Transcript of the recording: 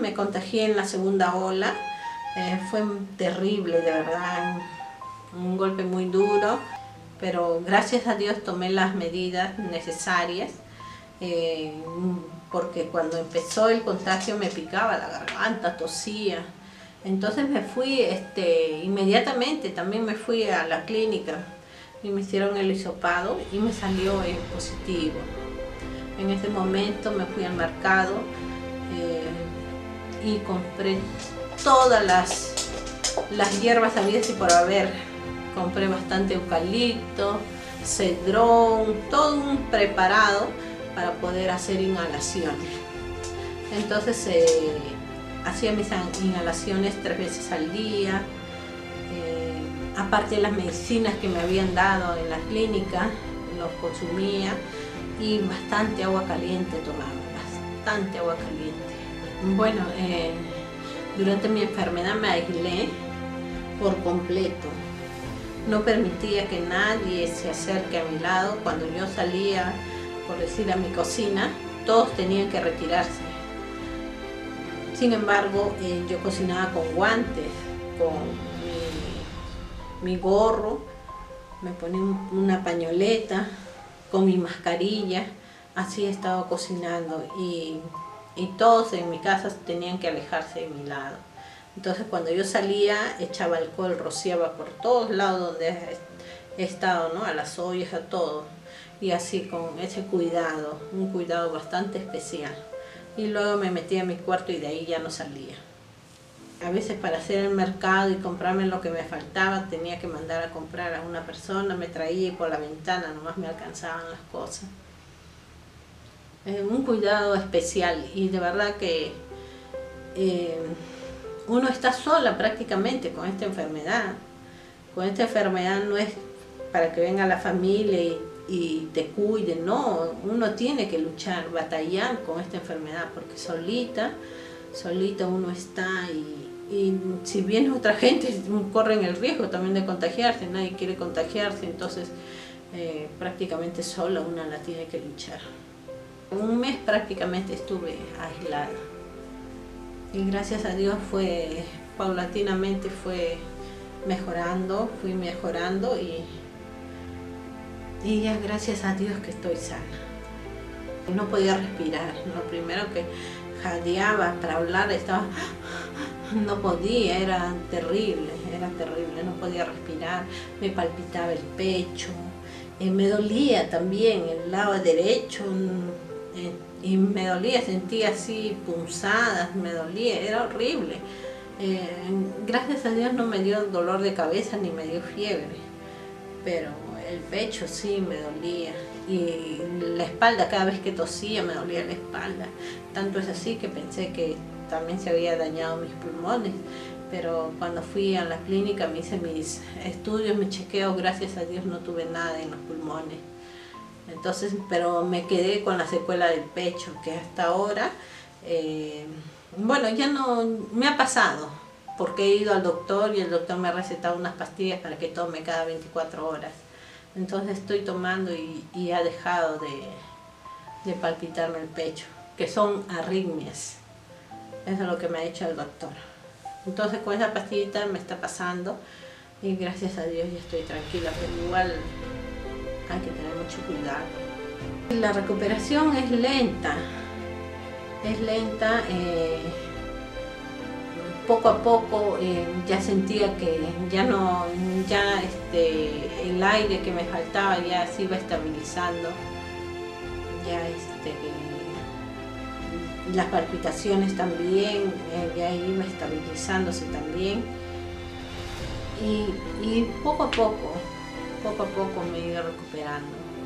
me contagié en la segunda ola. Eh, fue terrible, de verdad, un golpe muy duro, pero gracias a Dios tomé las medidas necesarias, eh, porque cuando empezó el contagio me picaba la garganta, tosía. Entonces me fui este, inmediatamente, también me fui a la clínica y me hicieron el hisopado y me salió en positivo. En ese momento me fui al mercado eh, y compré todas las, las hierbas habidas y por haber. Compré bastante eucalipto, cedrón, todo un preparado para poder hacer inhalaciones. Entonces eh, hacía mis inhalaciones tres veces al día, eh, aparte de las medicinas que me habían dado en la clínica, los consumía y bastante agua caliente tomaba, bastante agua caliente. Bueno, eh, durante mi enfermedad me aislé por completo. No permitía que nadie se acerque a mi lado. Cuando yo salía, por decir, a mi cocina, todos tenían que retirarse. Sin embargo, eh, yo cocinaba con guantes, con mi, gorro, me ponía una pañoleta, con mi mascarilla, así estaba cocinando y, y todos en mi casa tenían que alejarse de mi lado. Entonces cuando yo salía echaba alcohol, rociaba por todos lados donde he estado, ¿no? a las ollas, a todo. Y así con ese cuidado, un cuidado bastante especial. Y luego me metía a mi cuarto y de ahí ya no salía. A veces para hacer el mercado y comprarme lo que me faltaba tenía que mandar a comprar a una persona, me traía y por la ventana nomás me alcanzaban las cosas. Un cuidado especial y de verdad que eh, uno está sola prácticamente con esta enfermedad. Con esta enfermedad no es para que venga la familia y, te cuide, no, uno tiene que luchar, batallar con esta enfermedad, porque solita, solita uno está y, si viene otra gente corren el riesgo también de contagiarse, nadie quiere contagiarse, entonces eh, prácticamente sola una la tiene que luchar. Un mes prácticamente estuve aislada y gracias a Dios fue paulatinamente fue mejorando, fui mejorando y, y ya gracias a Dios que estoy sana. No podía respirar, lo primero que jadeaba para hablar estaba, no podía, era terrible, era terrible, no podía respirar, me palpitaba el pecho, eh, me dolía también el lado derecho, eh, y me dolía, sentía así punzadas, me dolía, era horrible. Eh, gracias a Dios no me dio dolor de cabeza ni me dio fiebre, pero el pecho sí me dolía y la espalda, cada vez que tosía me dolía la espalda. Tanto es así que pensé que también se había dañado mis pulmones, pero cuando fui a la clínica me hice mis estudios, me chequeo, gracias a Dios no tuve nada en los pulmones. Entonces, pero me quedé con la secuela del pecho, que hasta ahora, eh, bueno, ya no me ha pasado, porque he ido al doctor y el doctor me ha recetado unas pastillas para que tome cada 24 horas. Entonces estoy tomando y, ha dejado de, palpitarme el pecho, que son arritmias. Eso es lo que me ha dicho el doctor. Entonces con esa pastillita me está pasando y gracias a Dios ya estoy tranquila, pero igual hay que tener mucho cuidado. La recuperación es lenta, es lenta, eh, poco a poco eh, ya sentía que ya no, ya este, el aire que me faltaba ya se iba estabilizando, ya este, las palpitaciones también, eh, ya iba estabilizándose también y poco a poco poco a poco me he ido recuperando.